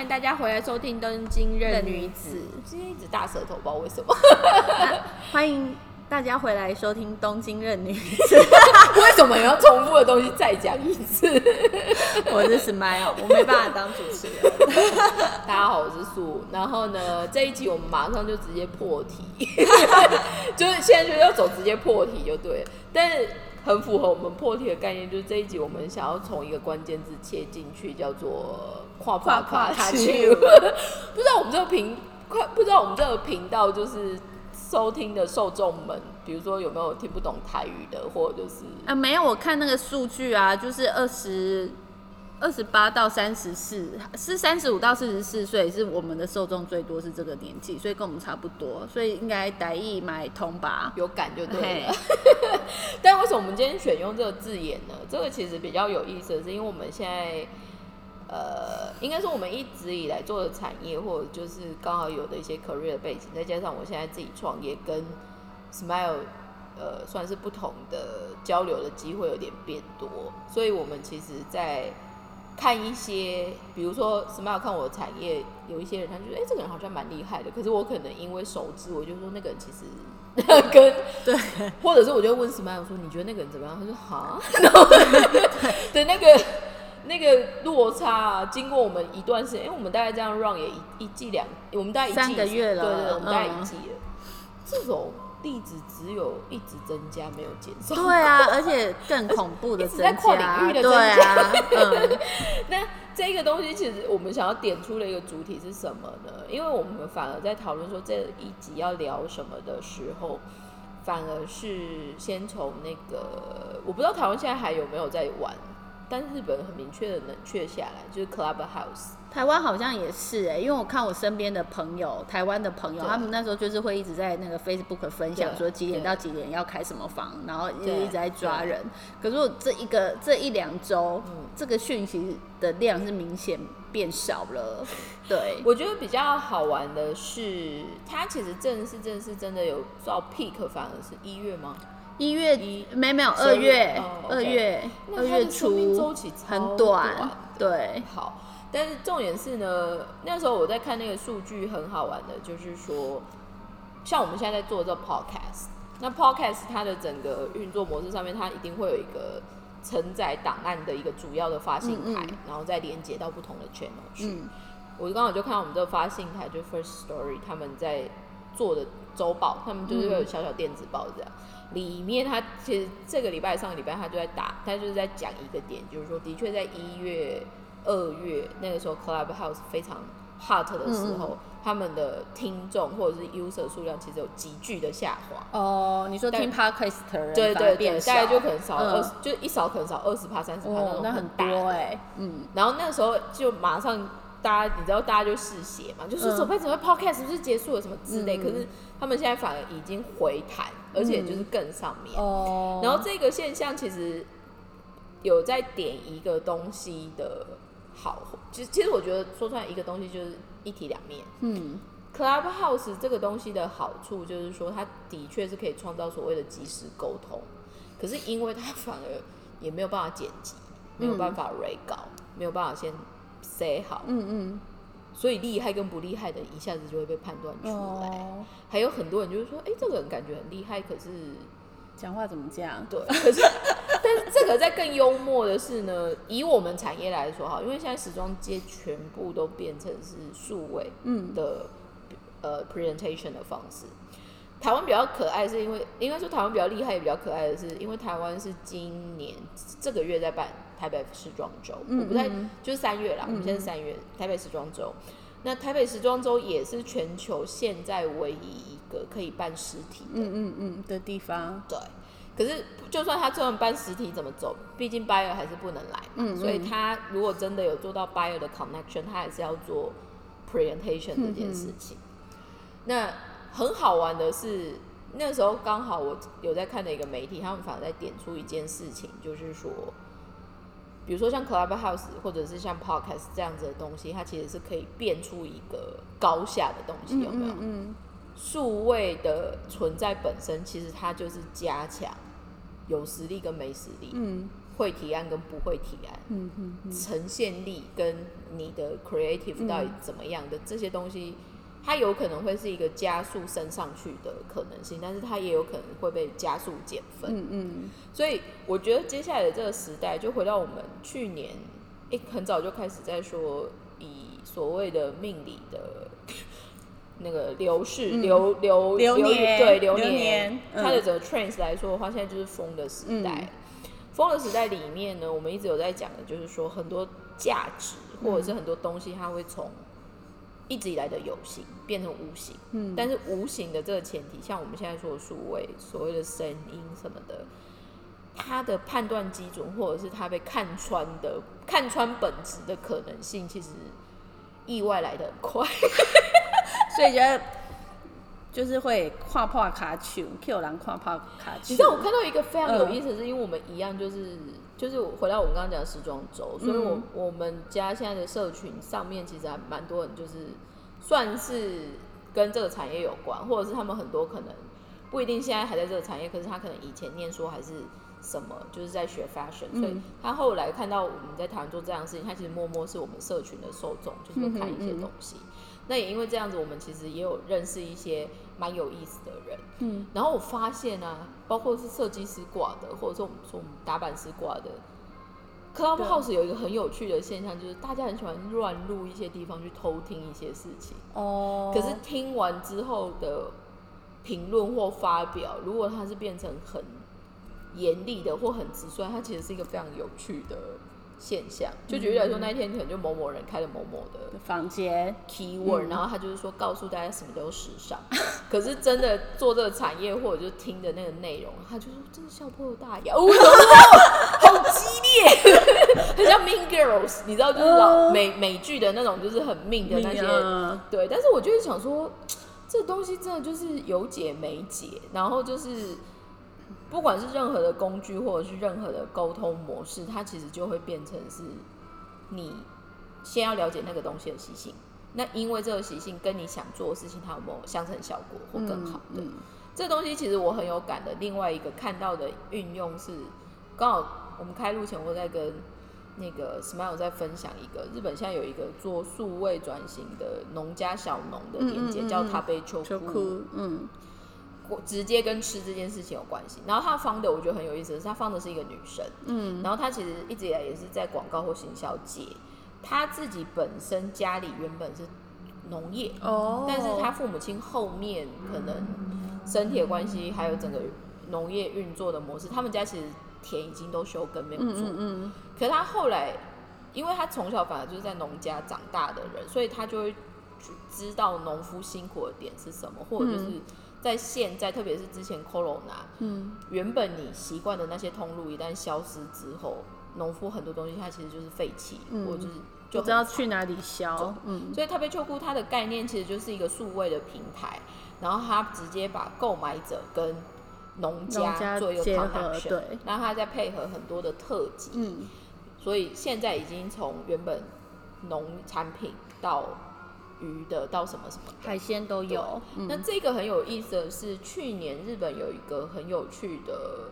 欢迎大家回来收听《东京任女子》。今天一直大舌头，不知道为什么。欢迎大家回来收听《东京任女子》。为什么要重复的东西再讲一次？我是 Smile，我没办法当主持人。大家好，我是素。然后呢，这一集我们马上就直接破题，就是现在就要走直接破题就对了。但是很符合我们破题的概念，就是这一集我们想要从一个关键字切进去，叫做跨跨跨卡去 不知道我们这个频快，不知道我们这个频道就是收听的受众们，比如说有没有听不懂台语的，或者就是啊，没有，我看那个数据啊，就是二十二十八到三十四，是三十五到四十四岁，是我们的受众最多是这个年纪，所以跟我们差不多，所以应该台意买通吧。有感就对了。但为什么我们今天选用这个字眼呢？这个其实比较有意思的是，因为我们现在，呃，应该说我们一直以来做的产业，或者就是刚好有的一些 career 的背景，再加上我现在自己创业，跟 Smile 呃算是不同的交流的机会有点变多，所以我们其实，在看一些，比如说 Smile 看我的产业，有一些人他就觉得，哎、这个人好像蛮厉害的，可是我可能因为熟知，我就说那个人其实 跟对，或者是我就问 Smile 说：“你觉得那个人怎么样？”他说：“哈。”然后 对那个那个落差、啊，经过我们一段时间，因为我们大概这样 run 也一一季两，我们大概一季三个月了对对，我们大概一嗯季了。这种例子只有一直增加，没有减少。对啊，而且更恐怖的 增在跨领，域的对啊，嗯，那这个东西其实我们想要点出的一个主体是什么呢？因为我们反而在讨论说这一集要聊什么的时候，反而是先从那个我不知道台湾现在还有没有在玩，但是日本很明确的冷却下来，就是 Clubhouse。台湾好像也是哎、因为我看我身边的朋友，台湾的朋友，他们那时候就是会一直在那个 Facebook 分享说几点到几点要开什么房，然后就一直在抓人。可是我这一个这一两周，嗯这个讯息的量是明显变少了。对，我觉得比较好玩的是，它其实正式正式真的有到 peak，反而是一月吗？一月一没没有十二月哦二月二月初周初期超很短短，对，好，但是重点是呢，那时候我在看那个数据，很好玩的，就是说，像我们现在在做这个 podcast，那 podcast 它的整个运作模式上面，它一定会有一个承载档案的一个主要的发信台，嗯。嗯然后再连接到不同的 channel 去。嗯。我刚好就看到我们这个发信台，就 First Story 他们在做的周报，他们就是会有小小电子报这样。里面他其实这个礼拜、上个礼拜他就在打，他就是在讲一个点，就是说，的确在一月、二月那个时候，Clubhouse 非常 hot 的时候，他们的听众或者是 user 数量其实有急剧的下滑。哦，你说但听 podcast 对对对，大概就可能少嗯。二十、就一少可能少二十趴、三十趴那哦，种那很多哎、嗯，然后那时候就马上大家，你知道大家就试写嘛，就说嗯。手拍怎么 podcast 是不是结束了什么之类，嗯。可是他们现在反而已经回弹，而且就是更上面。哦，然后这个现象其实有在点一个东西的好，其实其实我觉得说出来一个东西就是一体两面。嗯。Clubhouse 这个东西的好处就是说，它的确是可以创造所谓的即时沟通，可是因为它反而也没有办法剪辑，没有办法 re 稿，没有办法先 say 好，嗯嗯，所以厉害跟不厉害的一下子就会被判断出来。哦，还有很多人就是说，哎、这个人感觉很厉害，可是讲话怎么这样？对，可是 但是这个在更幽默的是呢，以我们产业来说哈，因为现在时装界全部都变成是数位嗯的、呃 presentation 的方式。台湾比较可爱，是因为应该说台湾比较厉害，也比较可爱的是，因为台湾是今年这个月在办台北时装周，嗯我不太嗯就是三月啦，我们现在三月台北时装周。那台北时装周也是全球现在唯一一个可以办实体的嗯嗯嗯的地方，对，可是就算他这样办实体怎么走，毕竟 buyer 还是不能来嘛，嗯所以嗯他如果真的有做到 buyer 的 connection，他还是要做 presentation 这件事情。那很好玩的是，那时候刚好我有在看的一个媒体，他们反而在点出一件事情，就是说。比如说像 Clubhouse 或者是像 Podcast 这样子的东西，它其实是可以变出一个高下的东西，有没有？嗯。数位的存在本身，其实它就是加强有实力跟没实力，嗯。会提案跟不会提案，嗯嗯嗯，呈现力跟你的 creative 到底怎么样的、这些东西，它有可能会是一个加速升上去的可能性，但是它也有可能会被加速减分。嗯嗯，所以我觉得接下来的这个时代，就回到我们去年，诶、很早就开始在说，以所谓的命理的那个流逝、嗯流流流年对流流年嗯它的整个 trends 来说的话，现在就是风的时代。风的时代里面呢，我们一直有在讲的，就是说很多价值或者是很多东西，它会从一直以来的有形变成无形。嗯但是无形的这个前提，像我们现在说的数位，所谓的声音什么的，它的判断基准，或者是它被看穿的、看穿本质的可能性，其实意外来的很快。所以觉得就是会跨破卡丘，Q 人跨破卡丘。你知道我看到一个非常有嗯意思的是，因为我们一样就是就是回到我们刚刚讲的时装周，所以我、嗯我们家现在的社群上面其实还蛮多人就是算是跟这个产业有关，或者是他们很多可能不一定现在还在这个产业，可是他可能以前念书还是什么，就是在学 fashion，、所以嗯他后来看到我们在台湾做这样的事情，他其实默默是我们社群的受众，就是会看一些东西。那也因为这样子，我们其实也有认识一些蛮有意思的人。嗯，然后我发现啊，包括是设计师挂的，或者说我们说我们打板师挂的，Clubhouse 有一个很有趣的现象，就是大家很喜欢乱入一些地方去偷听一些事情。哦，可是听完之后的评论或发表，如果它是变成很严厉的或很直率，它其实是一个非常有趣的现象。就举例来说，那一天可能就某某人开了某某的房间，keyword，、嗯。然后他就是说告诉大家什么都时尚，可是真的做这个产业或者就听的那个内容，他就说真的笑破大牙，哦，好激烈，很像 Mean Girls，你知道就是老哦美美剧的那种，就是很 mean 的那些，嗯。对。但是我就是想说，这东西真的就是有解没解，然后就是。不管是任何的工具或者是任何的沟通模式，它其实就会变成是你先要了解那个东西的习性。那因为这个习性跟你想做的事情，它有没有相乘效果或更好的？嗯这东西其实我很有感的。另外一个看到的运用是，刚好我们开录前我在跟那个 Smile 在分享一个日本现在有一个做数位转型的农家小农的连接，叫塔贝秋就库。嗯直接跟吃这件事情有关系。然后他放的我觉得很有意思的是，他放的是一个女生，嗯。然后他其实一直以来也是在广告或行销界，他自己本身家里原本是农业，哦，但是他父母亲后面可能身体的关系，还有整个农业运作的模式，他们家其实田已经都休耕没有嗯做，嗯嗯可是他后来，因为他从小反而就是在农家长大的人，所以他就会去知道农夫辛苦的点是什么，或者就是在现在，特别是之前 Corona，嗯。原本你习惯的那些通路一旦消失之后，农夫很多东西它其实就是废弃，嗯或者就是就不知道去哪里销，嗯。所以特别秋裤它的概念其实就是一个数位的平台，然后它直接把购买者跟农农家家做一个结合 connection，对。然后它再配合很多的特辑，嗯。所以现在已经从原本农产品到鱼的到什么什么。海鲜都有，那嗯。这个很有意思的是，去年日本有一个很有趣的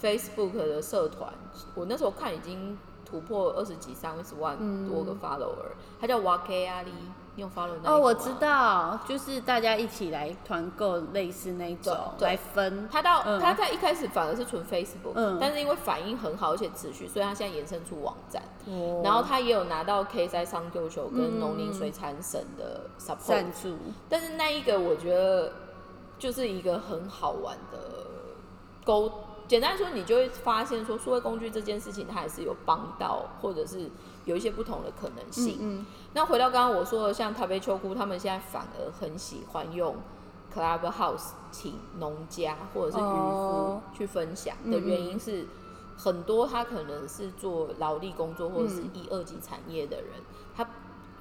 Facebook 的社团，我那时候看已经突破二十几、三十万多个 follower，、它叫 Wake 阿里，你有 follow 那个哦，我知。道，就是大家一起来团购类似那种来分，他到、嗯他在一开始反而是纯 Facebook，、嗯但是因为反应很好而且持续，所以他现在延伸出网站。哦然后他也有拿到 K 在上丢球跟嗯农林水产省的 support，、赞助，但是那一个我觉得就是一个很好玩的沟。简单说，你就会发现说，数位工具这件事情，它还是有帮到，或者是有一些不同的可能性。嗯那回到刚刚我说的，像台北秋姑，他们现在反而很喜欢用 Clubhouse 请农家或者是渔夫哦。去分享的原因是，很多他可能是做劳力工作或者是嗯。一二级产业的人，他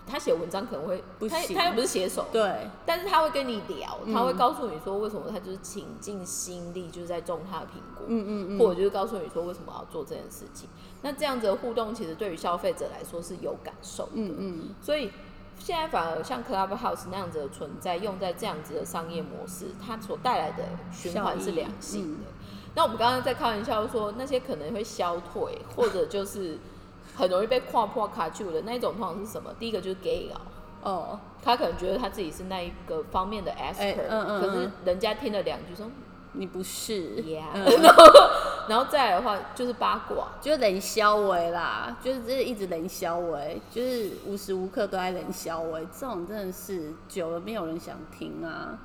他写文章可能会不行。他他又不是写手，对，但是他会跟你聊，嗯。他会告诉你说为什么他就是倾尽心力就是在种他的苹果，嗯嗯嗯，或者就是告诉你说为什么要做这件事情。那这样子的互动，其实对于消费者来说是有感受的。嗯嗯所以现在反而像 Clubhouse 那样子的存在，用在这样子的商业模式，它所带来的循环是良性的。那我们刚刚在开玩笑说，那些可能会消退，或者就是很容易被跨破卡住的那一种，通常是什么？第一个就是 gay 啊，哦，他可能觉得他自己是那一个方面的 expert，、嗯嗯可是嗯人家听了两句说你不是。Yeah，、嗯。然 后然后再来的话就是八卦，就是冷消维啦，就是这一直冷消维，就是无时无刻都在冷消维，这种真的是久了没有人想听啊。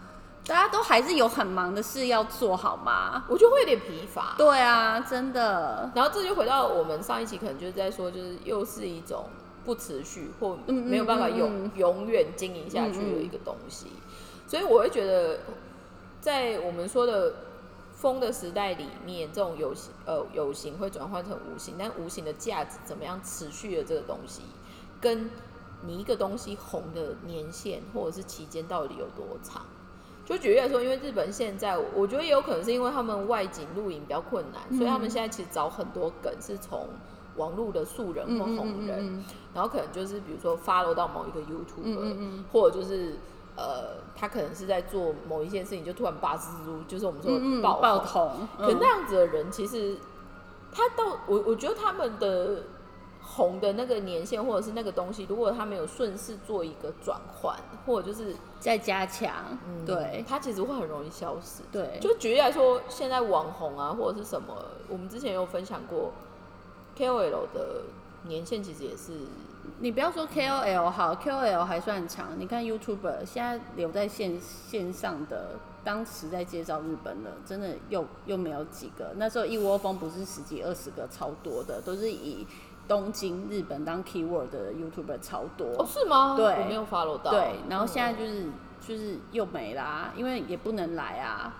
大家都还是有很忙的事要做，好吗？我就会有点疲乏。对啊，真的，然后这就回到我们上一期可能就是在说，就是又是一种不持续或嗯没有办法永、嗯。嗯永远经营下去的一个东西，所以我会觉得，在我们说的风的时代里面，这种有形呃有形会转换成无形，但无形的价值怎么样持续的这个东西，跟你一个东西红的年限或者是期间到底有多长？就举例来说，因为日本现在，我觉得也有可能是因为他们外景录影比较困难，所以他们现在其实找很多梗是从网络的素人或红人，嗯然后可能就是比如说 follow 到某一个嗯或者就是呃，他可能是在做某一件事情，就突然拔蜘蛛，就是我们说爆爆红。红，可嗯那样子的人，其实他到我我觉得他们的红的那个年限或者是那个东西，如果他没有顺势做一个转换，或者就是再加强，嗯，对他其实会很容易消失。对，就举例来说，现在网红啊，或者是什么，我们之前有分享过，KOL 的年限其实也是，你不要说 KOL 好，KOL 还算长。你看 YouTuber 现在留在线线上的，当时在介绍日本的，真的又又没有几个。那时候一窝蜂不是十几二十个，超多的，都是以东京日本当 keyword 的 YouTuber 超多。哦，是吗？对我没有 follow 到。对，然后现在嗯就是、就是又没啦，因为也不能来啊。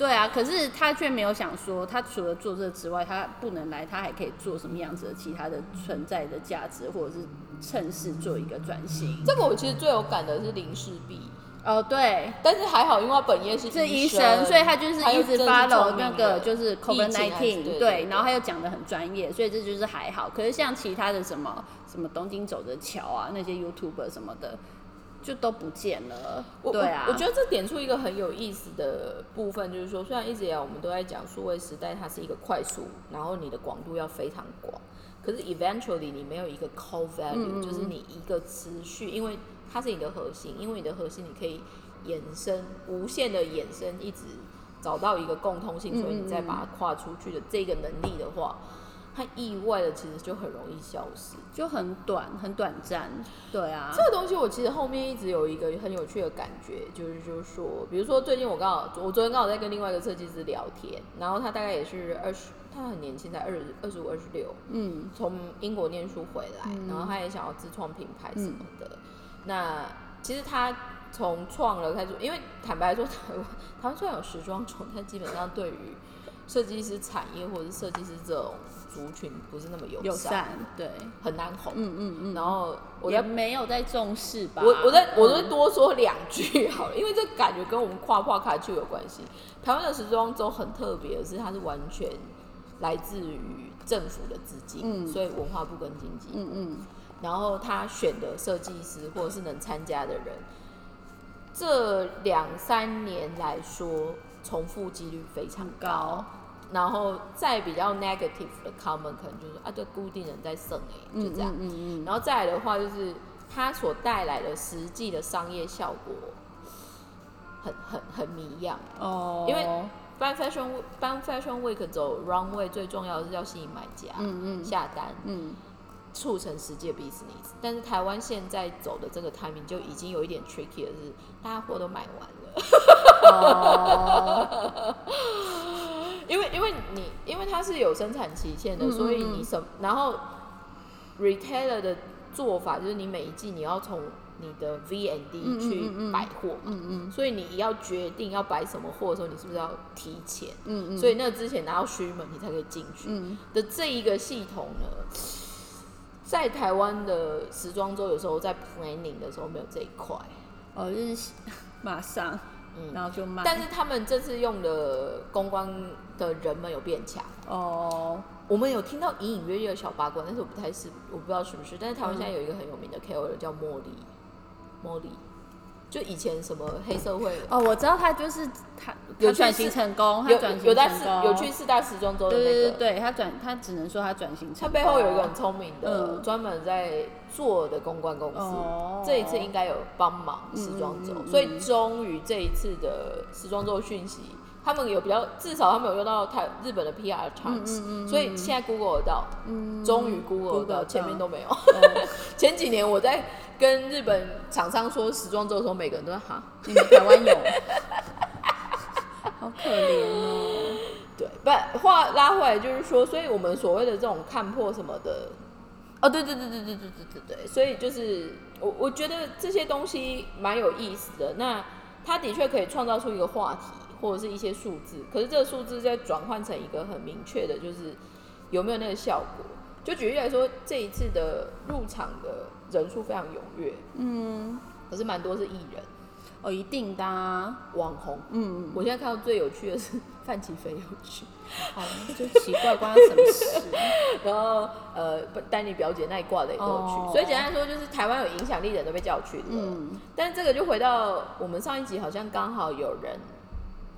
对啊，可是他却没有想说，他除了做这之外，他不能来，他还可以做什么样子的其他的存在的价值，或者是趁势做一个转型。这个我其实最有感的是林世璧，哦，对，但是还好，因为他本业是是医生，所以他就是一直还有真的是 follow 那个就是疫 COVID 情还是 nineteen，对对，然后他又讲的很专业，所以这就是还好。可是像其他的什么什么东京走着瞧啊，那些 YouTuber 什么的，就都不见了。我对啊，我，我觉得这点出一个很有意思的部分，就是说，虽然一直以来我们都在讲数位时代，它是一个快速，然后你的广度要非常广，可是 eventually 你没有一个 core value，、就是你一个持续，因为它是你的核心，因为你的核心你可以延伸无限的延伸，一直找到一个共通性，所以你再把它跨出去的这个能力的话，它意外的其实就很容易消失。就很短，很短暂。对啊这，个东西我其实后面一直有一个很有趣的感觉，就是就是说，比如说最近我刚好，我昨天刚好在跟另外一个设计师聊天，然后他大概也是二十，他很年轻，才二十二十五、二十六，嗯从英国念书回来，然后他也想要自创品牌什么的。那其实他从创了开始，因为坦白说，台湾台湾虽然有时装周，但基本上对于设计师产业或者是设计师这种族群不是那么友友善，对，很难红。嗯嗯嗯，然后我也没有在重视吧。我我再我再嗯多说两句好了，因为这感觉跟我们跨跨卡就有关系。台湾的时装周很特别的是，它是完全来自于政府的资金，嗯所以文化部跟经济部，嗯嗯，然后他选的设计师或者是能参加的人，这两三年来说，重复几率非常很高。然后再比较 negative 的 comment 可能就是啊，这固定人在剩哎、就这样。嗯嗯嗯然后再来的话，就是它所带来的实际的商业效果很很很迷样。哦，因为办 fashion Week- 办 fashion week 走 runway 最重要的是要吸引买家、嗯嗯下单，嗯促成实际的 business。但是台湾现在走的这个 timing 就已经有一点 tricky 了是，大家货都买完了。哦，因为因为你因为它是有生产期限的，嗯嗯所以嗯你什然后 retailer 的做法就是你每一季你要从你的 V N 嗯 D 嗯去摆货，嗯嗯。所以你要决定要摆什么货的时候，你是不是要提前？嗯嗯，所以那之前拿到虚门，你才可以进去嗯。的这一个系统呢，在台湾的时装周有时候在 planning 的时候没有这一块，哦，就是马上，嗯然后就卖，但是他们这次用的公关的人们有变强。哦，我们有听到隐隐约约的小八卦，但是我不太是，我不知道是不是。但是台湾现在有一个很有名的 KOL 叫茉莉，茉莉，就以前什么黑社会。哦，我知道他就是他，有转型成功，他有转型有在四成功，有去四大时装周的对那个，对对对，他转他只能说他转型成他，背后有一个很聪明的，嗯。专门在做的公关公司，哦。这一次应该有帮忙时装周，所以终于这一次的时装周讯息，他们有比较，至少他们有用到台日本的 PR 场嗯嗯嗯所以现在 Google 得到，嗯终于 Google 得到，前面都没有。哦 前几年我在跟日本厂商说时装周的时候，每个人都在哈，你们台湾有，好可怜哦。对，不话拉回来就是说，所以我们所谓的这种看破什么的，哦，对对对对对对对对对，所以就是我我觉得这些东西蛮有意思的。那它的确可以创造出一个话题或者是一些数字，可是这个数字再转换成一个很明确的，就是有没有那个效果。就举例来说，这一次的入场的人数非常踊跃，嗯，可是蛮多是艺人、哦，一定的、啊，网红。嗯，我现在看到最有趣的是范琪飞有去，好，就奇怪关他什么事？然后呃，丹尼表姐那一挂的也都有去，哦所以简单来说就是台湾有影响力的人都被叫去了。嗯，但这个就回到我们上一集，好像刚好有人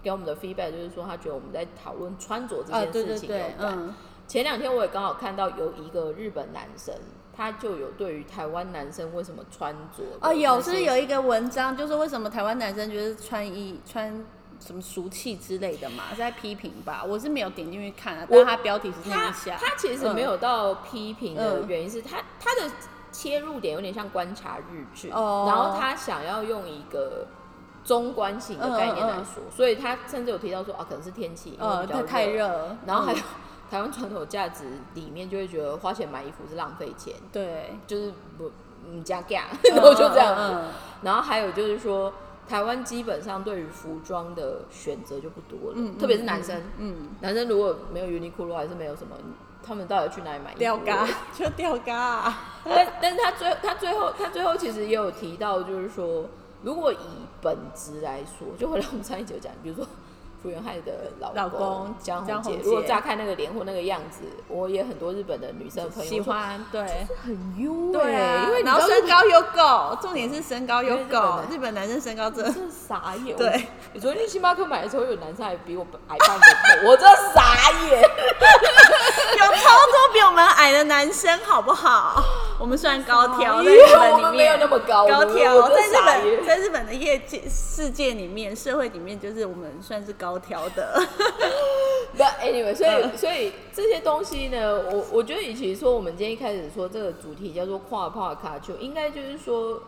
给我们的 feedback，就是说他觉得我们在讨论穿着这啊，件事情有对，关。嗯，前两天我也刚好看到有一个日本男生，他就有对于台湾男生为什么穿着哦，有是有一一个文章，就是为什么台湾男生觉得穿衣穿什么俗气之类的嘛，是在批评吧？我是没有点进去看啊，我但他标题是那他样下，他其实没有到批评的嗯原因是他他的切入点有点像观察日剧，哦然后他想要用一个中观型的概念来说，所以他甚至有提到说啊，可能是天气，比较太，热，然后还有、嗯。台湾传统价值里面就会觉得花钱买衣服是浪费钱，对，就是不嗯加价，然后 就这样。子。嗯，然后还有就是说，台湾基本上对于服装的选择就不多了，嗯特别是男生。嗯，男生如果没有 Uniqlo 还是没有什么，他们到底去哪里买衣服？吊嘎 就掉嘎啊，但但是他最他最后他最后其实也有提到，就是说，如果以本质来说，就回来我们上一集有讲，比如说福原爱的老老公江江宏，杰如果乍看那个脸或那个样子，我也很多日本的女生朋友喜说欢对。很优对啊，因为你然后身高又够，重点是身高又够男。日本男生身高真的真傻眼。对你，昨天去星巴克买的时候，有男生还比我矮半个头，我真的傻眼。有超多比我们矮的男生，好不好？我们算高挑，在日本里面。没有那么高高挑，在日本在日本的业界世界里面，社会里面就是我们算是高挑的。不，anyway，所嗯。以所以这些东西呢，我我觉得，与其说我们今天一开始说这个主题叫做跨跨卡就应该就是说，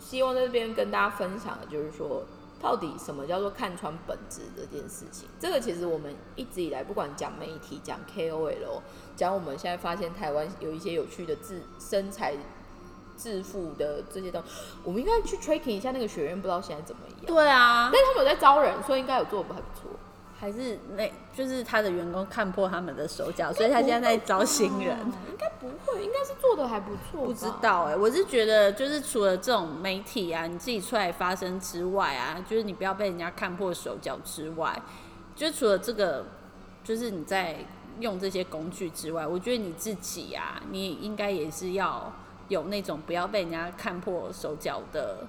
希望在这边跟大家分享的就是说，到底什么叫做看穿本质这件事情。这个其实我们一直以来，不管讲媒体、讲 KOL、讲我们现在发现台湾有一些有趣的自身材。致富的这些东西，我们应该去 tracking 一下那个学院，不知道现在怎么样。对啊但，是他们有在招人，所以应该有做的还不错。还是那就是他的员工看破他们的手脚，所以他现在在招新人。应该不会，应该是做的还不错。不知，道哎、我是觉得就是除了这种媒体啊，你自己出来发声之外啊，就是你不要被人家看破手脚之外，就除了这个，就是你在用这些工具之外，我觉得你自己啊，你应该也是要有那种不要被人家看破手脚的，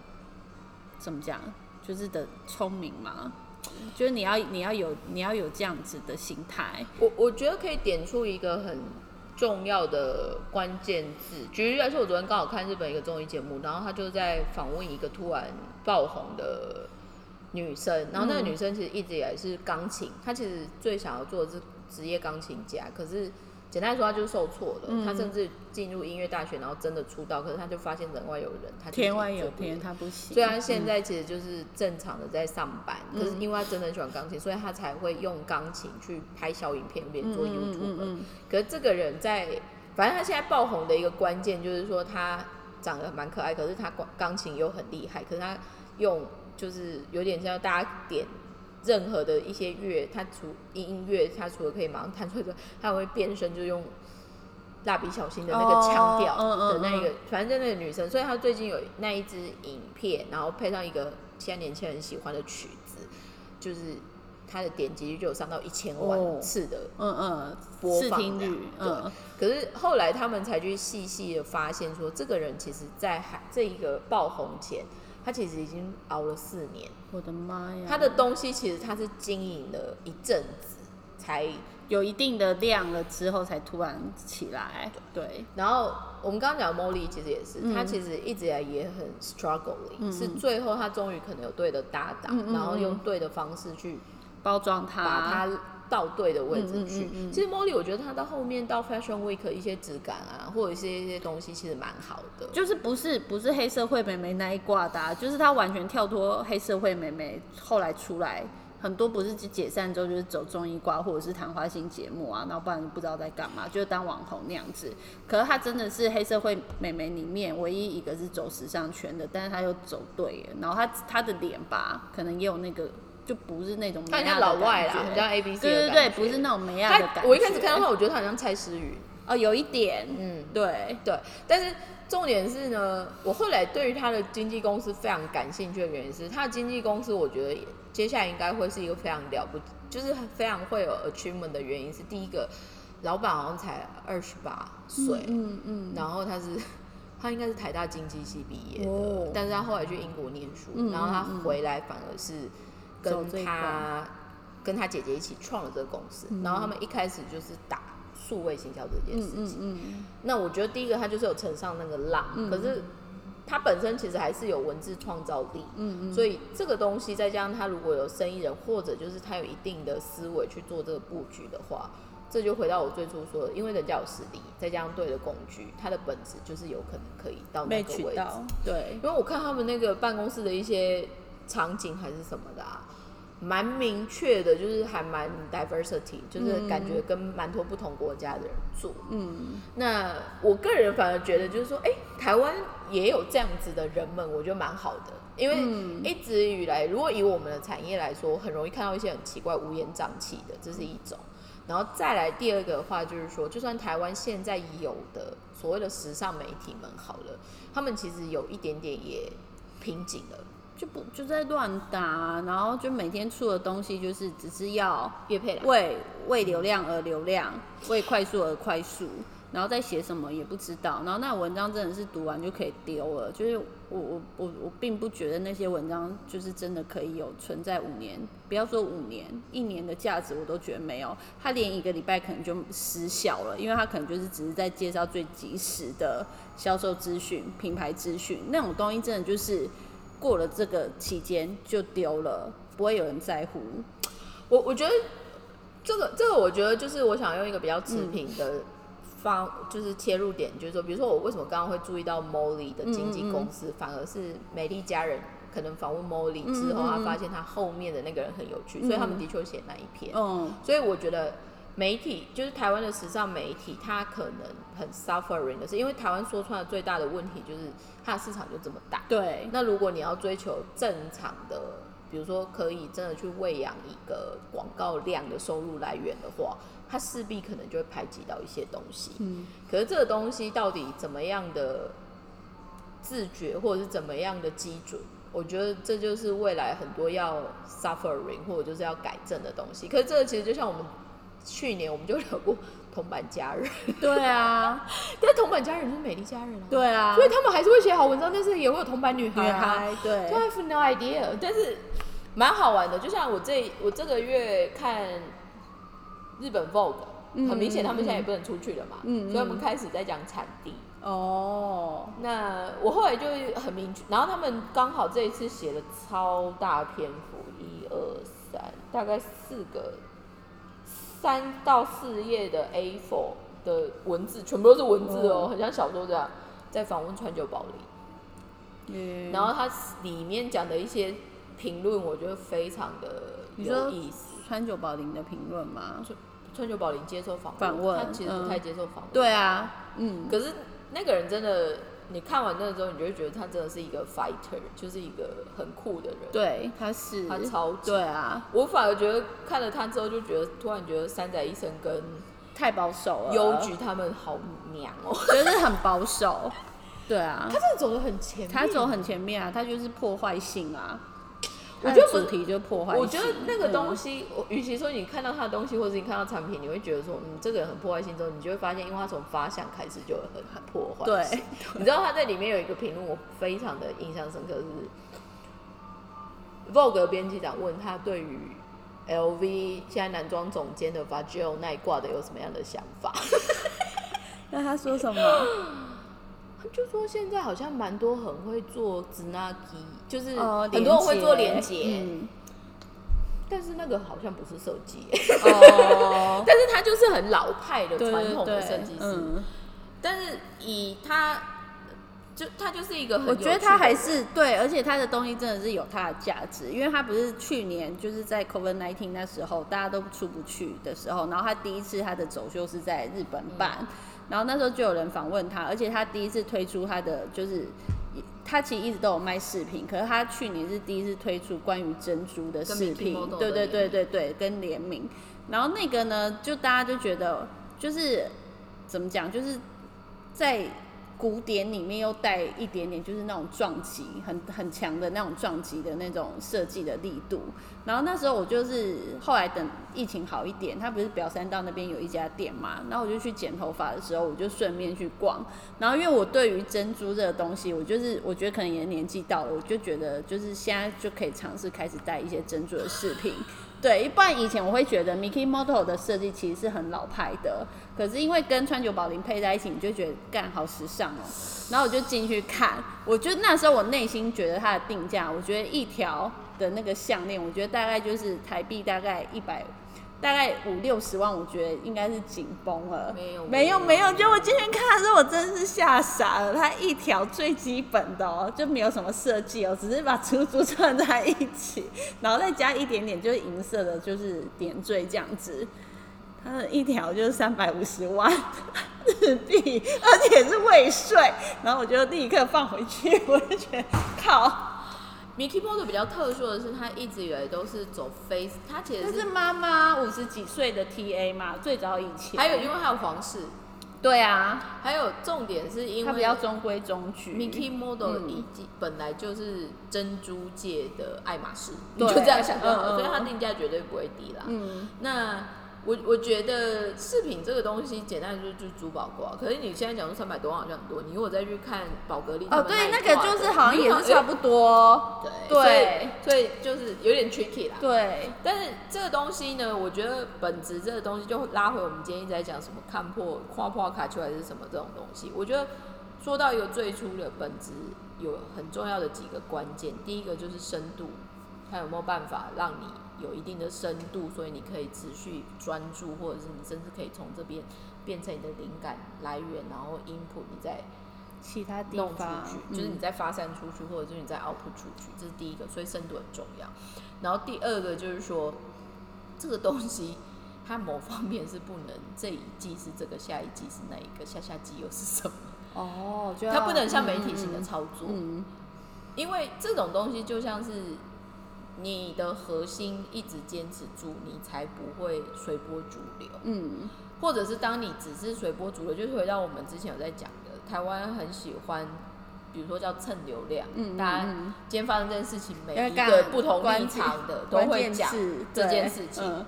怎么讲，就是的聪明嘛。就是你要你要有你要有这样子的心态，我我觉得可以点出一个很重要的关键字。举例来说，我昨天刚好看日本一个综艺节目，然后他就在访问一个突然爆红的女生，然后那个嗯女生其实一直以来是钢琴，她其实最想要做的是职业钢琴家，可是简单来说，他就是受挫了。嗯她甚至进入音乐大学，然后真的出道，可是他就发现人外有人，他天外有天，他不行。虽然现嗯在其实就是正常的在上班，嗯可是因为他真的很喜欢钢琴，所以他才会用钢琴去拍小影片，边做 YouTube。嗯可是这个人在，反正他现在爆红的一个关键就是说他长得蛮可爱，可是他钢钢琴又很厉害，可是他用就是有点像大家点。任何的一些乐，它除音乐，它除了可以马上弹出来之外，他还会变身，就用蜡笔小新的那个腔调的那个，反正那个女生，所以她最近有那一支影片，然后配上一个现在年轻人喜欢的曲子，就是它的点击率就有上到一千哦万次的嗯嗯，播放率，量嗯，可是后来他们才去细细的发现说，这个人其实在还这一个爆红前，他其实已经熬了四年。我的妈呀！他的东西其实他是经营了一阵子才，有一定的量了之后，才突然起来。对，然后我们刚刚讲的 Molly 其实也是，嗯他其实一直以来也很 struggling，、嗯是最后他终于可能有对的搭档，然后用嗯对的方式去包装他，到对的位置去。嗯嗯其实 Molly 我觉得她到后面到 Fashion Week 一些质感啊，或者一些一些东西其实蛮好的。就是不是不是黑社会美眉那一挂的、啊，就是她完全跳脱黑社会美眉，后来出来很多不是解散之后就是走综艺挂或者是谈话性节目啊，然后不然不知道在干嘛，就当网红那样子。可是她真的是黑社会美眉里面唯一一个是走时尚圈的，但是她又走对了，然后她她的脸吧，可能也有那个。就不是那种他很像老外啦，很像 A B C 对对对，不是那种美亚的感觉。我一开始看到他，我觉得他很像蔡诗芸。哦，有一点，嗯，对，对，但是重点是呢，我后来对于他的经纪公司非常感兴趣的原因是，他的经纪公司我觉得接下来应该会是一个非常了不，就是非常会有 achievement 的原因是，第一个，老板好像才二十八岁，嗯嗯，然后他是。他应该是台大经济系毕业的，哦。但是他后来去英国念书，嗯然后他回来反而是跟他跟他姐姐一起创了这个公司，然后他们一开始就是打数位行销这件嗯事情。嗯嗯，那我觉得第一个他就是有乘上那个浪，嗯。可是他本身其实还是有文字创造力，嗯嗯，所以这个东西再加上他如果有生意人或者就是他有一定的思维去做这个布局的话，这就回到我最初说的，因为人家有实力，再加上对的工具，它的本质就是有可能可以到那个位置。对，因为我看他们那个办公室的一些场景还是什么的啊，蛮明确的，就是还蛮 diversity，就是感觉跟蛮多不同国家的人住。嗯那我个人反而觉得，就是说，哎、台湾也有这样子的人们，我觉得蛮好的。因为嗯一直以来，如果以我们的产业来说，很容易看到一些很奇怪、乌烟瘴气的，这是一种。然后再来第二个的话，就是说，就算台湾现在有的所谓的时尚媒体们好了，他们其实有一点点也瓶颈了。就不就在乱打，然后就每天出的东西就是只是要叶配啦，为为流量而流量，为快速而快速，然后再写什么也不知道，然后那文章真的是读完就可以丢了，就是我我我我并不觉得那些文章就是真的可以有存在五年，不要说五年，一年的价值我都觉得没有，它连一个礼拜可能就失效了，因为它可能就是只是在介绍最及时的销售资讯、品牌资讯那种东西，真的就是过了这个期间就丢了，不会有人在乎。我我觉得这个这个，我觉得就是我想用一个比较持平的方，就是切入点，就是说，比如说我为什么刚刚会注意到 Molly 的经纪公司，反而是美丽家人可能访问 Molly 之后，他发现他后面的那个人很有趣，所以他们的确写那一篇。嗯，所以我觉得媒体就是台湾的时尚媒体，它可能很 suffering 的是，因为台湾说穿了最大的问题就是它的市场就这么大。对，那如果你要追求正常的，比如说可以真的去喂养一个广告量的收入来源的话，它势必可能就会排挤到一些东西。嗯，可是这个东西到底怎么样的自觉，或者是怎么样的基准？我觉得这就是未来很多要 suffering 或者就是要改正的东西。可是这个其实就像我们去年我们就聊过铜板佳人，对啊，但铜板佳人就是美丽佳人啊，对啊，所以他们还是会写好文章，但是也会有铜板女女孩啊。孩对。I have no idea，但是蛮好玩的。就像我这我这个月看日本 Vogue，、嗯很明显他们现在也不能出去了嘛，所以我们开始在讲产地。哦，那我后来就很明确，然后他们刚好这一次写了超大篇幅，一二三，大概四个三到四页的 A4 的文字，全部都是文字哦，哦很像小说这样，在访问川久保玲。嗯然后它里面讲的一些评论，我觉得非常的有意思。川久保玲的评论吗？川久保玲接受访访问他其实不太接受访问。对啊，嗯，可是那个人真的，你看完那个之后，你就会觉得他真的是一个 fighter，就是一个很酷的人。，对，他是，他超级。对啊，我反而觉得看了他之后，就觉得突然觉得三仔医生跟太保守了，邮局他们好娘哦，就是很保守，对啊。他，真的走得很前面。他走很前面啊，他就是破坏性啊，我觉得主题就破坏性。我觉得那个东西，西，我与其说你看到他的东西，或者你看到产品，你会觉得说，嗯，这个人很破坏性之后，你就会发现，因为他从发想开始就很很破坏对性。你知道他在里面有一个评论，我非常的印象深刻是，Vogue 编辑长问他对于 LV 现在男装总监的 Vagio 那一挂的有什么样的想法？那他说什么？他就说现在好像蛮多很会做直纳基，就是哦，很多人会做连连接，嗯。但是那个好像不是设计。哦，但是他就是很老派的传统的设计师，嗯，但是以他，就他就是一个很我觉得他还是对，而且他的东西真的是有它的价值，因为他不是去年就是在 COVID 1 9那时候大家都出不去的时候，然后他第一次他的走秀是在日本办，嗯然后那时候就有人访问他，而且他第一次推出他的就是。他其实一直都有卖饰品，可是他去年是第一次推出关于珍珠的跟饰品对对对对对，跟联名。然后那个呢，就大家就觉得就是怎么讲，就是在古典里面又带一点点就是那种撞击，很很强的那种撞击的那种设计的力度。然后那时候我就是后来等疫情好一点，他不是表参道那边有一家店嘛，然后我就去剪头发的时候，我就顺便去逛。然后因为我对于珍珠这个东西，我就是我觉得可能也年纪到了，我就觉得就是现在就可以尝试开始戴一些珍珠的饰品。对，一般以前我会觉得 Mickey Model 的设计其实是很老派的，可是因为跟川久保玲配在一起，你就觉得干好时尚哦。然后我就进去看，我就那时候我内心觉得它的定价，我觉得一条的那个项链，我觉得大概就是台币大概一百。大概五六十万，我觉得应该是紧绷了。没有没有，没有。就我今天看的时候，我真是吓傻了。它一条最基本的哦，就没有什么设计哦，只是把珠珠串在一起，然后再加一点点就是银色的，就是点缀这样子。它的一条就是三百五十万日币，而且是未税。然后我就立刻放回去，我就觉得靠，Mickey Model 比较特殊的是，他一直以来都是走 face，他其实是妈妈五十几岁的 TA 嘛，最早以前。还有因为还有皇室，对啊，还有重点是因为它比较中规中矩。Mickey Model 嗯以及本来就是珍珠界的爱马仕，你对就这样想就嗯所以它定价绝对不会低啦。嗯，那我我觉得饰品这个东西，简单来说就是珠宝挂。可是你现在讲说三百多万好像很多，你如果再去看宝格丽他哦，们对，那个就是好像也是差不多。多。对对所以所以就是有点 tricky 啦。对，但是这个东西呢，我觉得本质这个东西就拉回我们今天一直在讲什么看破、跨破卡丘还是什么这种东西。我觉得说到一个最初的本质，有很重要的几个关键。第一个就是深度，它有没有办法让你有一定的深度，所以你可以持续专注，或者是你甚至可以从这边变成你的灵感来源，然后 input 你再其他地弄出方去，嗯就是你再发散出去，或者是你再 output 出去，这是第一个，所以深度很重要。然后第二个就是说，这个东西它某方面是不能这一季是这个，下一季是那一个，下下季又是什么？哦，就它不能像媒体型的操作，嗯，因为这种东西就像是你的核心一直坚持住，你才不会随波逐流。嗯或者是当你只是随波逐流，就是回到我们之前有在讲的，台湾很喜欢，比如说叫蹭流量，嗯，大家嗯今天发生这件事情，每一个不同立场的都会讲这件事情，嗯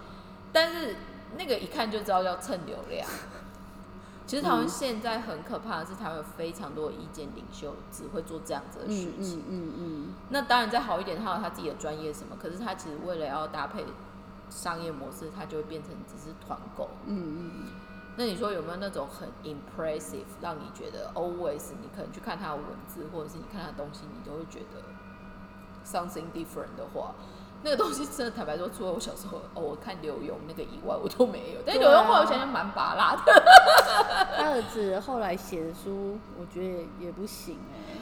但是那个一看就知道叫蹭流量。其实台湾现在很可怕的是，台湾有非常多的意见领袖只会做这样子的事嗯情。嗯嗯那当然再好一点，他有他自己的专业什么，可是他其实为了要搭配商业模式，他就会变成只是团购。嗯嗯那你说有没有那种很 impressive，让你觉得 always 你可能去看他的文字，或者是你看他的东西，你都会觉得 something different 的话，那个东西真的坦白说，除了我小时候哦，我看刘墉那个以外，我都没有。但刘墉后来我想想蛮拔辣的，他儿子后来写的书，我觉得也不行哎。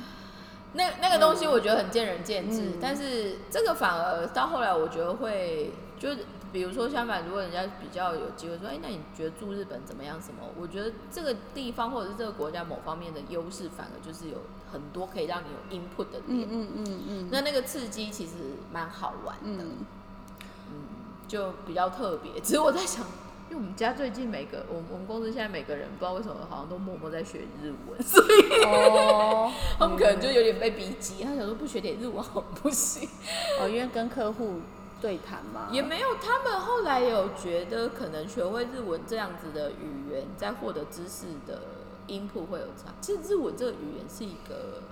那那个东西我觉得很见仁见智，嗯但是这个反而到后来我觉得会就是。比如说，相反，如果人家比较有机会说，哎、那你觉得住日本怎么样？什么？我觉得这个地方或者是这个国家某方面的优势，反而就是有很多可以让你有 input 的点。嗯嗯嗯嗯，那那个刺激其实蛮好玩的，嗯嗯就比较特别。只是我在想，因为我们家最近每个，我们我们公司现在每个人不知道为什么好像都默默在学日文，所以哦，他们可能就有点被逼急，他想说不学点日文好不行。哦，因为跟客户对谈吗，也没有，他们后来有觉得可能学会日文这样子的语言，在获得知识的 input 会有差。其实日文这个语言是一个，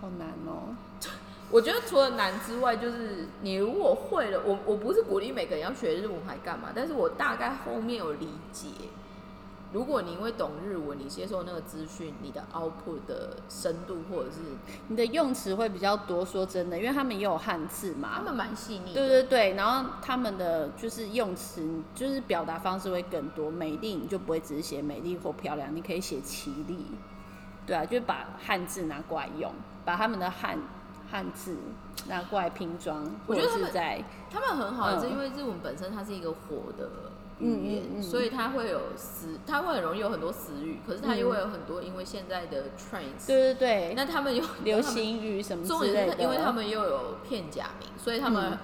好难哦。我觉得除了难之外，就是你如果会了，我我不是鼓励每个人要学日文还干嘛，但是我大概后面有理解。如果你因为懂日文，你接受那个资讯，你的 output 的深度或者是你的用词会比较多，说真的，因为他们也有汉字嘛，他们蛮细腻的，对对对，然后他们的就是用词，就是表达方式会更多。美丽你就不会只是写美丽或漂亮，你可以写绮丽，对啊，就把汉字拿过来用，把他们的汉汉字拿过来拼装，或者我觉得在他们很好，嗯是因为日文本身它是一个活的嗯语言，嗯嗯。所以它会有死，它会很容易有很多死语，可是它又会有很多因为现在的 trends，、对对对，那他们有流行语什么重之类的，点是因为他们又有片假名，所以他们嗯。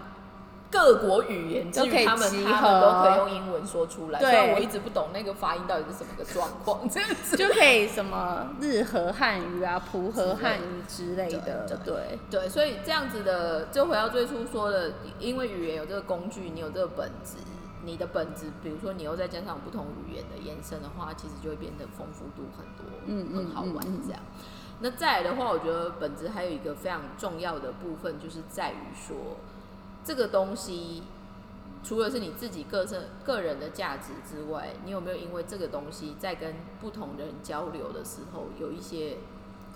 各国语言都可以他们集他们都可以用英文说出来。对虽然我一直不懂那个发音到底是什么个状况，这样子。就可以什么日和汉语啊、葡和汉语之类的，对。对，对，所以这样子的，就回到最初说的，因为语言有这个工具，你有这个本质，你的本质，比如说你又再加上不同语言的延伸的话，其实就会变得丰富度很多，嗯嗯很好玩这样。那再来的话，我觉得本质还有一个非常重要的部分，就是在于说这个东西。除了是你自己个人个人的价值之外，你有没有因为这个东西在跟不同的人交流的时候，有一些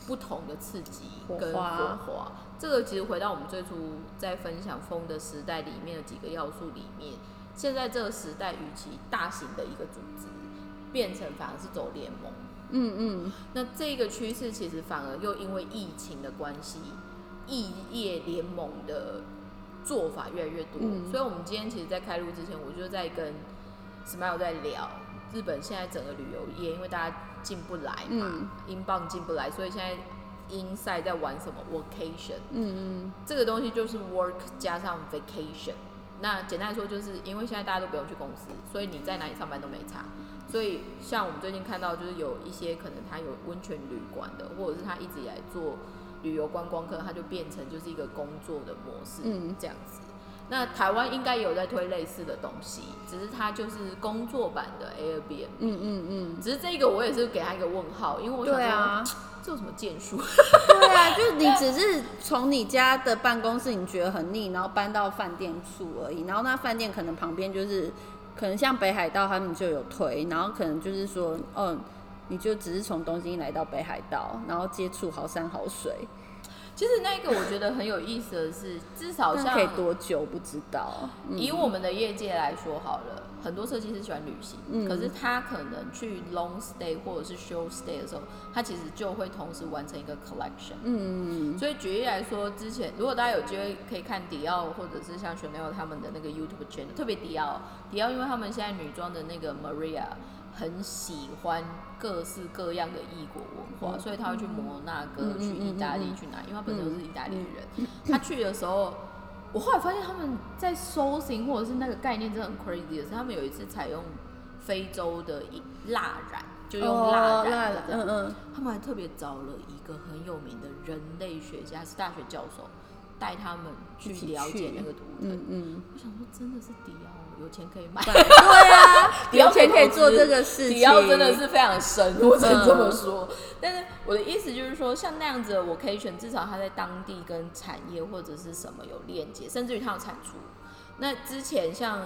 不同的刺激跟火花？这个其实回到我们最初在分享风的时代里面的几个要素里面，现在这个时代，与其大型的一个组织，变成反而是走联盟。嗯嗯，那这个趋势其实反而又因为疫情的关系，异业联盟的做法越来越多。嗯所以，我们今天其实，在开录之前，我就在跟 Smile 在聊日本现在整个旅游业，因为大家进不来嘛，嗯英镑进不来，所以现在英赛在玩什么 vacation，嗯这个东西就是 work 加上 vacation。那简单来说，就是因为现在大家都不用去公司，所以你在哪里上班都没差。所以像我们最近看到，就是有一些可能他有温泉旅馆的，或者是他一直以来做旅游观光客，他就变成就是一个工作的模式，嗯这样子。那台湾应该也有在推类似的东西，只是它就是工作版的 Airbnb。嗯嗯嗯，只是这个我也是给他一个问号，因为我想说，做什么建树？对啊，就你只是从你家的办公室你觉得很腻，然后搬到饭店住而已，然后那饭店可能旁边就是，可能像北海道他们就有推，然后可能就是说，嗯，你就只是从东京来到北海道，然后接触好山好水，其实那个我觉得很有意思的是，至少像但可以多久不知道。嗯以我们的业界来说好了，很多设计师喜欢旅行，嗯可是他可能去 long stay 或者是 short stay 的时候，他其实就会同时完成一个 collection。嗯所以举例来说，之前如果大家有机会可以看迪奥或者是像 Chanel 他们的那个 YouTube channel，特别迪奥，迪奥因为他们现在女装的那个 Maria 很喜欢各式各样的异国文化，嗯所以他会去摩纳哥、去意大利、去哪，因为他本身就是意大利人。他去的时候，我后来发现他们在搜寻或者是那个概念真的很 crazy 的是，他们有一次采用非洲的一蜡染，就用蜡哦染的这样。嗯嗯，他们还特别找了一个很有名的人类学家，是大学教授，带他们去了解那个图腾。嗯嗯，我想说，真的是迪奥，有钱可以买，对啊，迪 奥有钱可以做这个事情，迪奥真的是非常深，我只能这么嗯说。但是我的意思就是说，像那样子的 vocation，至少它在当地跟产业或者是什么有链接，甚至于它有产出。那之前像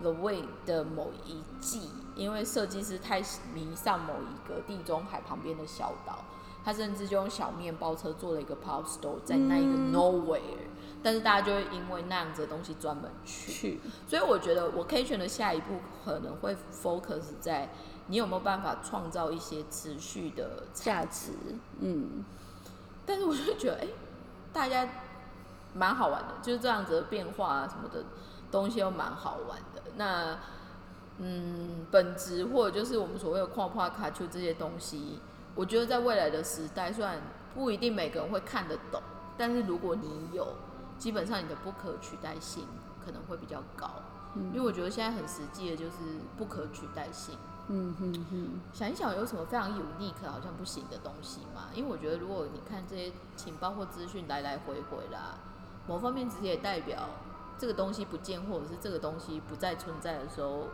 The Way 的某一季，因为设计师太迷上某一个地中海旁边的小岛，他甚至就用小面包车做了一个 pop store 在那一个嗯 nowhere，、但是大家就会因为那样子的东西专门去。所以我觉得我 cation 的下一步可能会 focus 在你有没有办法创造一些持续的价值，嗯但是我就会觉得，哎、大家蛮好玩的，就是这样子的变化啊什么的东西都蛮好玩的。那嗯，本质或者就是我们所谓的跨跨卡丘这些东西，我觉得在未来的时代，虽然不一定每个人会看得懂，但是如果你有，基本上你的不可取代性可能会比较高。因为我觉得现在很实际的就是不可取代性。嗯哼哼，想一想，有什么非常 unique 好像不行的东西嘛？因为我觉得，如果你看这些情报或资讯来来回回啦，某方面其实也代表这个东西不见，或者是这个东西不再存在的时候，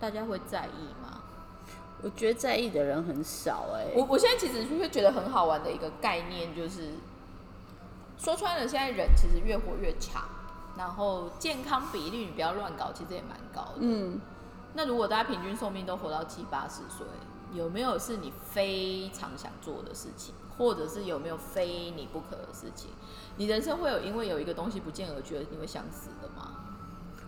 大家会在意吗？我觉得在意的人很少哎、我我现在其实就会觉得很好玩的一个概念，就是说穿了，现在人其实越活越长，然后健康比例你不要乱搞，其实也蛮高的。嗯，那如果大家平均寿命都活到七八十岁，有没有是你非常想做的事情，或者是有没有非你不可的事情？你人生会有因为有一个东西不见而觉得你会想死的吗？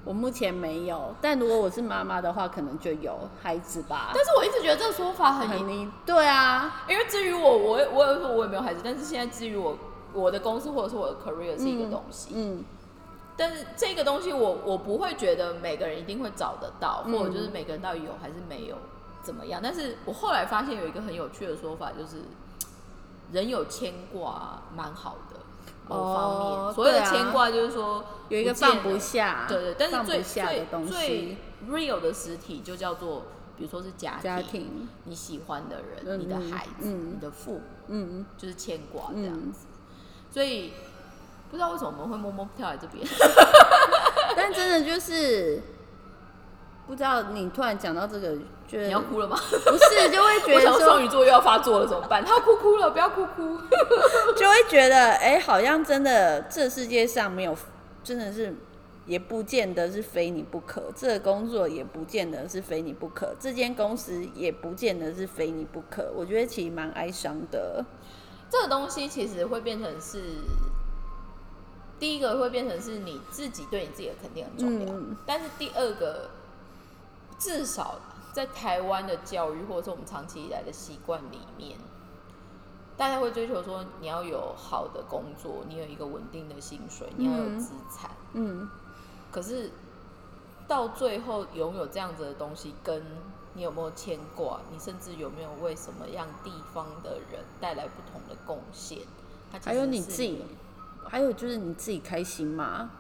我目前没有，但如果我是妈妈的话，可能就有孩子吧。但是我一直觉得这个说法很很你对啊，因为至于我，我也我有说我也没有孩子，但是现在至于我，我的公司或者是我的 career 是一个东西，嗯但是这个东西我我不会觉得每个人一定会找得到，嗯或者就是每个人到底有还是没有怎么样。但是我后来发现有一个很有趣的说法，就是人有牵挂蛮好的。某方面，哦所谓的牵挂就是说有一个放不下，对对，但是最最西，最 real 的实体就叫做，比如说是家庭，家庭，你喜欢的人、嗯你的孩子、嗯你的父母，嗯，就是牵挂这样嗯子。所以不知道为什么我们会默默跳来这边。但真的就是不知道你突然讲到这个，觉得你要哭了吗？不是就会觉得 我双，鱼座又要发作了怎么办？他要哭哭了，不要哭哭。就会觉得哎、好像真的这世界上没有，真的是。也不见得是非你不可，这个工作也不见得是非你不可，这间公司也不见得是非你不可。我觉得其实蛮哀伤的。这个东西其实会变成是，第一个会变成是你自己对你自己的肯定很重要，嗯但是第二个，至少在台湾的教育或者是我们长期以来的习惯里面，大家会追求说你要有好的工作，你有一个稳定的薪水，你要有嗯资产。嗯，可是到最后拥有这样子的东西，跟你有没有牵挂，你甚至有没有为什么样地方的人带来不同的贡献，还有你自己，还有就是你自己开心吗？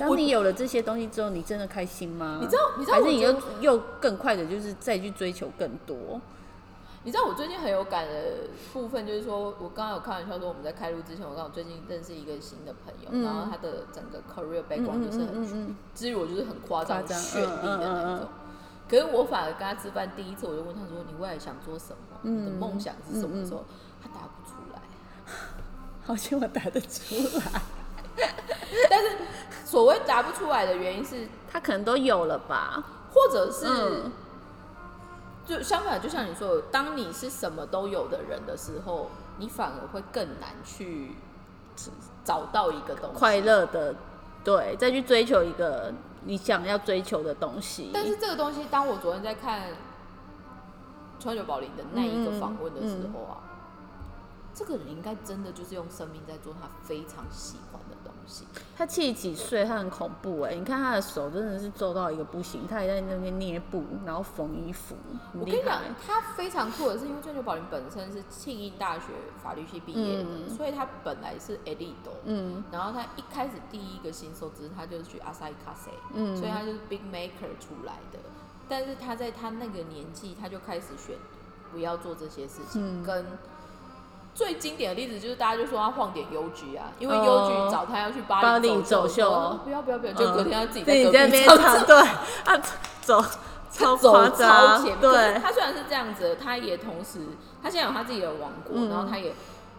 当你有了这些东西之后，你真的开心吗？你知道你知道还是你又又更快的，就是再去追求更多？你知道我最近很有感的部分，就是说我刚刚有开玩笑说我们在开录之前，我刚好最近认识一个新的朋友，嗯然后他的整个 career 嗯 background 就是很嗯嗯至于我就是很夸张、夸张绚丽的那种。可是我反而跟他吃饭第一次，我就问他说：“你未来想做什么？你的嗯梦想是什么？”的时候，他答不出来。好像我答得出来，但是所谓答不出来的原因是，他可能都有了吧？或者是、嗯就相反，就像你说的，当你是什么都有的人的时候，你反而会更难去找到一个东西快。乐的，对，再去追求一个你想要追求的东西。但是这个东西，当我昨天在看川久保玲的那一个访问的时候啊，这个人应该真的就是用生命在做他非常喜欢的东西。他七十几岁，他很恐怖哎、你看他的手真的是皱到一个不行，他还在那边捏布，然后缝衣服，我跟你讲。，他非常酷的是，因为川久保玲本身是庆应大学法律系毕业的，嗯所以他本来是 elite，、嗯然后他一开始第一个新收资他就是去阿萨伊卡塞，嗯所以他就是 big maker 出来的。但是他在他那个年纪，他就开始选不要做这些事情，嗯跟最经典的例子就是大家就说他晃点 UG 啊，因为哦。UG 找他要去巴巴黎黎走秀。说不要不要不要，就隔天他自己在隔壁在那边唱唱，对，啊，走超走夸超张前，对，他虽然是这样子，他也同时，他现在有他自己的王国，嗯。然后他也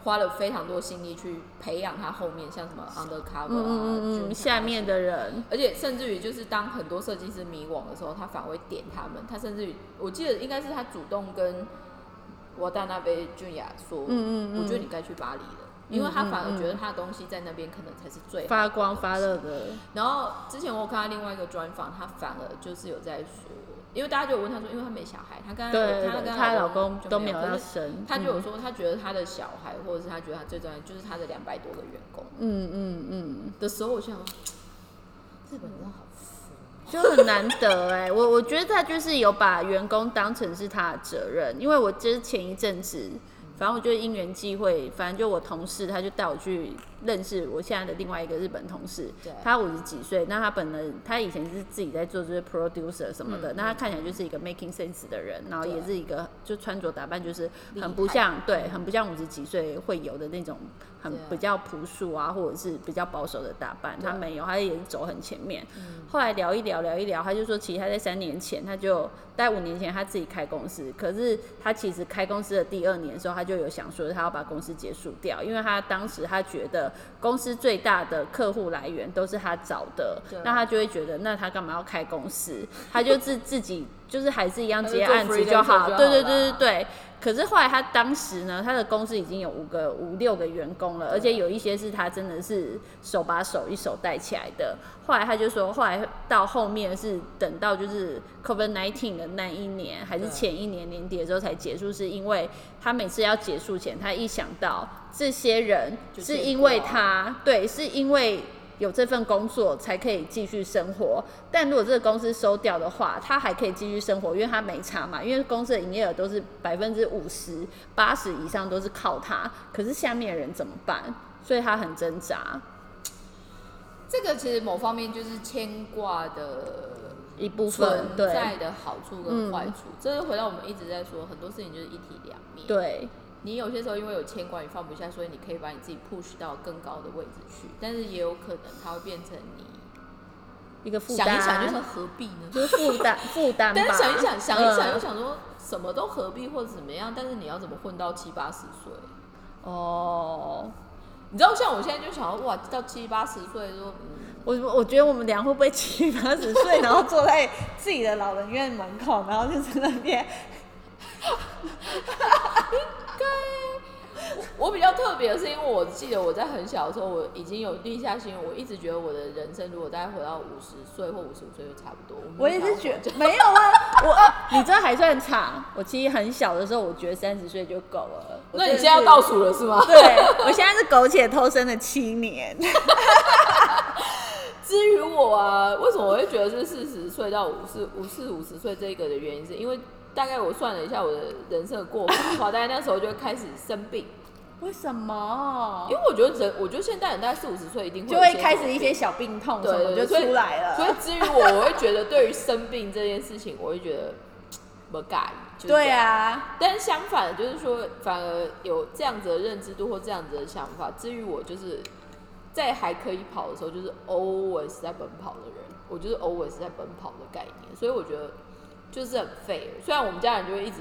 花了非常多心力去培养他后面像什么 undercover 啊，下面的人，而且甚至于就是当很多设计师迷惘的时候，他反而会点他们。他甚至于，我记得应该是他主动跟瓦达纳贝俊雅说：“嗯嗯嗯。我觉得你该去巴黎了，因为他反而觉得他的东西在那边可能才是最发光发热的，然后之前我有看到另外一个专访，他反而就是有在说，因为大家就有问他说，因为他没小孩，他跟他对对，他跟她老公都没有要生，嗯他就有说，他觉得他的小孩，或者是他觉得他最重要就是他的两百多个员工。嗯嗯嗯，的时候，我想，日本人真的好疯。就很难得哎、我我觉得他就是有把员工当成是他的责任，因为我就是前一阵子反正我就因缘际会，反正就我同事他就带我去认识我现在的另外一个日本同事，他五十几岁，那他本人他以前是自己在做这些 producer 什么的，嗯那他看起来就是一个 making sense 的人，然后也是一个就穿着打扮就是很不像对，很不像五十几岁会有的那种很比较朴素啊，或者是比较保守的打扮，他没有，他也是走很前面。嗯。后来聊一聊聊一聊，他就说，其实他在三年前，他就大概五年前他自己开公司，可是他其实开公司的第二年的时候，他就有想说他要把公司结束掉，因为他当时他觉得公司最大的客户来源都是他找的，那他就会觉得，那他干嘛要开公司？他就自 自己就是还是一样接案子就好，对对对对对。可是后来他当时呢，他的公司已经有五个五六个员工了，而且有一些是他真的是手把手一手带起来的。后来他就说，后来到后面是等到就是 COVID nineteen 的那一年，还是前一年年底的时候才结束，是因为他每次要结束前，他一想到这些人是因为他，对，是因为。有这份工作才可以继续生活，但如果这个公司收掉的话，他还可以继续生活，因为他没差嘛。因为公司的营业额都是百分之五十、八十以上都是靠他，可是下面的人怎么办？所以他很挣扎这个其实某方面就是牵挂的一部分，对在的好处跟坏嗯处。这是回到我们一直在说，很多事情就是一体两面。对你有些时候因为有牵挂，你放不下，所以你可以把你自己 push 到更高的位置去，但是也有可能它会变成你一个负担想，一想就是何必呢？就是负担负担 吧。但是想一想，想一想又嗯想说什么都何必或者怎么样，但是你要怎么混到七八十岁？哦，你知道，像我现在就想说，哇，到七八十岁说，嗯，我我觉得我们俩会不会七八十岁，然后坐在自己的老人院门口，然后就在那边 我比较特别的是，因为我记得我在很小的时候，我已经有立下心愿，我一直觉得我的人生如果大概活到五十岁或五十五岁就差不多。我也是觉得没有啊，我你这还算长。我其实很小的时候，我觉得三十岁就够了。那你现在要倒数了是吗？对，我现在是苟且偷生的七年。至于我啊，为什么我会觉得是四十岁到五四五四五十岁这个的原因，是因为大概我算了一下我的人生的过法的话，大概那时候就开始生病，为什么因？为我觉得人，我觉得现代人大概四五十岁一定会就会开始一些小病痛什对么就对所以出来了。所以至于我，我会觉得对于生病这件事情，我会觉得不介意。就是对啊，但是相反，就是说，反而有这样子的认知度或这样子的想法。至于我，就是在还可以跑的时候，就是 always 在奔跑的人，我就是 always 在奔跑的概念。所以我觉得就是很废。虽然我们家人就会一直，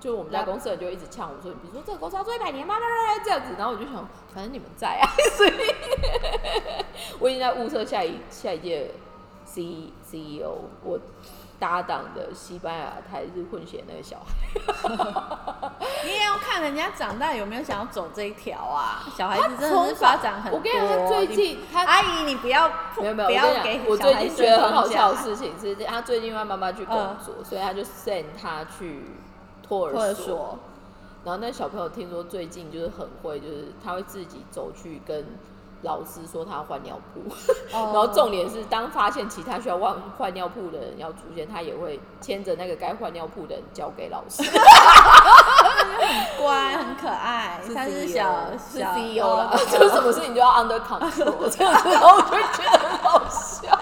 就我们家公司人就会一直呛我说，比如说这个公司要做一百年吗？这样子，然后我就想，反正你们在啊，所以我已经在物色下一下一届 C CEO，我搭档的西班牙台日混血那个小孩。你也要看人家长大有没有想要走这一条啊。小孩子真是发展很多。我跟你讲，他最近他阿姨，你不要没有没有，不要给，我最近觉得很好笑的事情是，他最近因为妈妈去工作，所以他就 send 他去托托儿。所，然后那小朋友听说最近就是很会，就是他会自己走去跟老师说他要换尿布，然 然后重点是当发现其他需要换换尿布的人要出现，他也会牵着那个该换尿布的人交给老师。很乖，很可爱，他是小是小 CEO 啦，哦 就什么事情都要 under control 这样子，然后我就会觉得很好笑。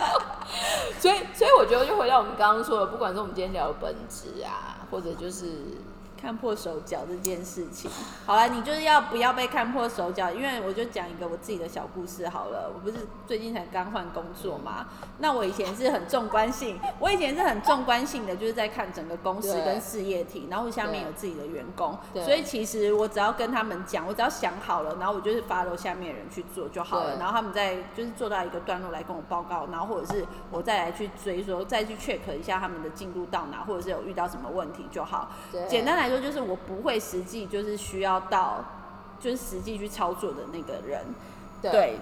所以，所以我觉得就回到我们刚刚说的，不管是我们今天聊的本质啊，或者就是看破手脚这件事情。好了，你就是要不要被看破手脚？因为我就讲一个我自己的小故事好了。我不是最近才刚换工作嘛？那我以前是很纵观性，我以前是很纵观性的，就是在看整个公司跟事业体，然后下面有自己的员工，所以其实我只要跟他们讲，我只要想好了，然后我就是发到下面的人去做就好了。然后他们再就是做到一个段落来跟我报告，然后或者是我再来去追说，再去 check 一下他们的进度到哪，或者是有遇到什么问题就好。简单来说，就是我不会实际就是需要到就是实际去操作的那个人。对。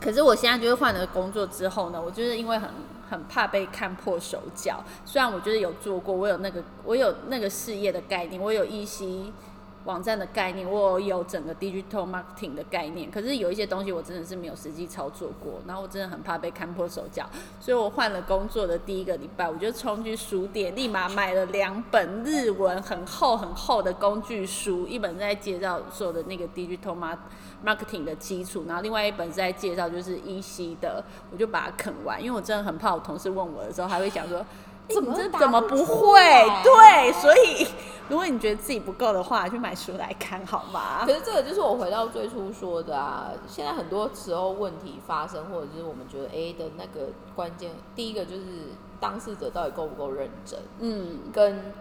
可是我现在就是换了工作之后呢，我就是因为很很怕被看破手脚。虽然我就是有做过，我有那个我有那个事业的概念，我有依稀网站的概念，我有整个 digital marketing 的概念，可是有一些东西我真的是没有实际操作过，然后我真的很怕被看破手脚，所以我换了工作的第一个礼拜，我就冲去书店，立马买了两本日文很厚很厚的工具书，一本在介绍所有的那个 digital marketing 的基础，然后另外一本是在介绍就是一西的，我就把它啃完，因为我真的很怕我同事问我的时候，还会想说。怎么怎么不会？对，所以如果你觉得自己不够的话，去买书来看好吗？可是这个就是我回到最初说的啊，现在很多时候问题发生，或者就是我们觉得 A 的那个关键，第一个就是当事者到底够不够认真，嗯，跟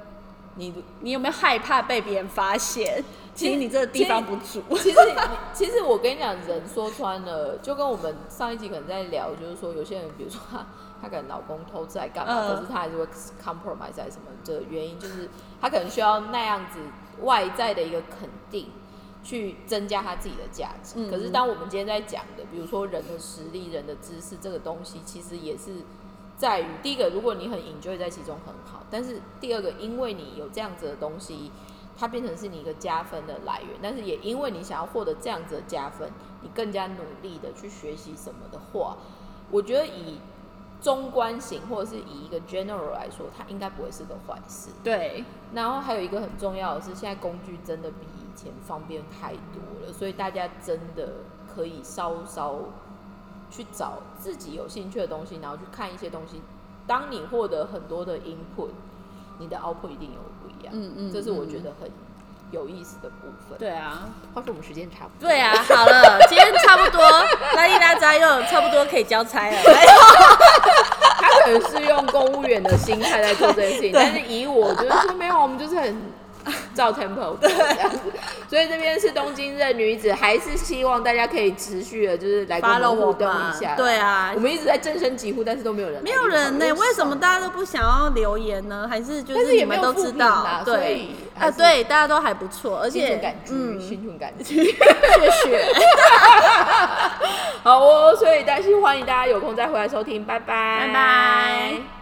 你你有没有害怕被别人发现？其实你这个地方不足。其实 其实我跟你讲，人说穿了，就跟我们上一集可能在聊，就是说有些人，比如说他。她可能老公偷在干嘛？可是她还是会 compromise 在什么的原因？就是她可能需要那样子外在的一个肯定，去增加她自己的价值。可是当我们今天在讲的，比如说人的实力、人的知识这个东西，其实也是在于第一个，如果你很 enjoy 在其中很好；但是第二个，因为你有这样子的东西，它变成是你一个加分的来源。但是也因为你想要获得这样子的加分，你更加努力的去学习什么的话，我觉得以。中观型，或者是以一个 general 来说，它应该不会是个坏事。对。然后还有一个很重要的是，现在工具真的比以前方便太多了，所以大家真的可以稍稍去找自己有兴趣的东西，然后去看一些东西。当你获得很多的 input，你的 output 一定有不一样。嗯嗯。这是我觉得很。有意思的部分。对啊，话说我们时间差不多。对啊，好了，今天差不多，拉力大扎又差不多可以交差了。他可能是用公务员的心态在做这件事情，但是以我觉得说没有，我们就是很。照 tempo 这样子，所以这边是东京热女子，还是希望大家可以持续的，就是来跟我们互动一下。对啊，我们一直在正声疾呼，但是都没有人，没有人呢？为什么大家都不想要留言呢？还是就是你们都知道，对啊，对，大家都还不错，而且感激，心存感激，谢谢。好哦，所以大家欢迎大家有空再回来收听，拜拜，拜拜。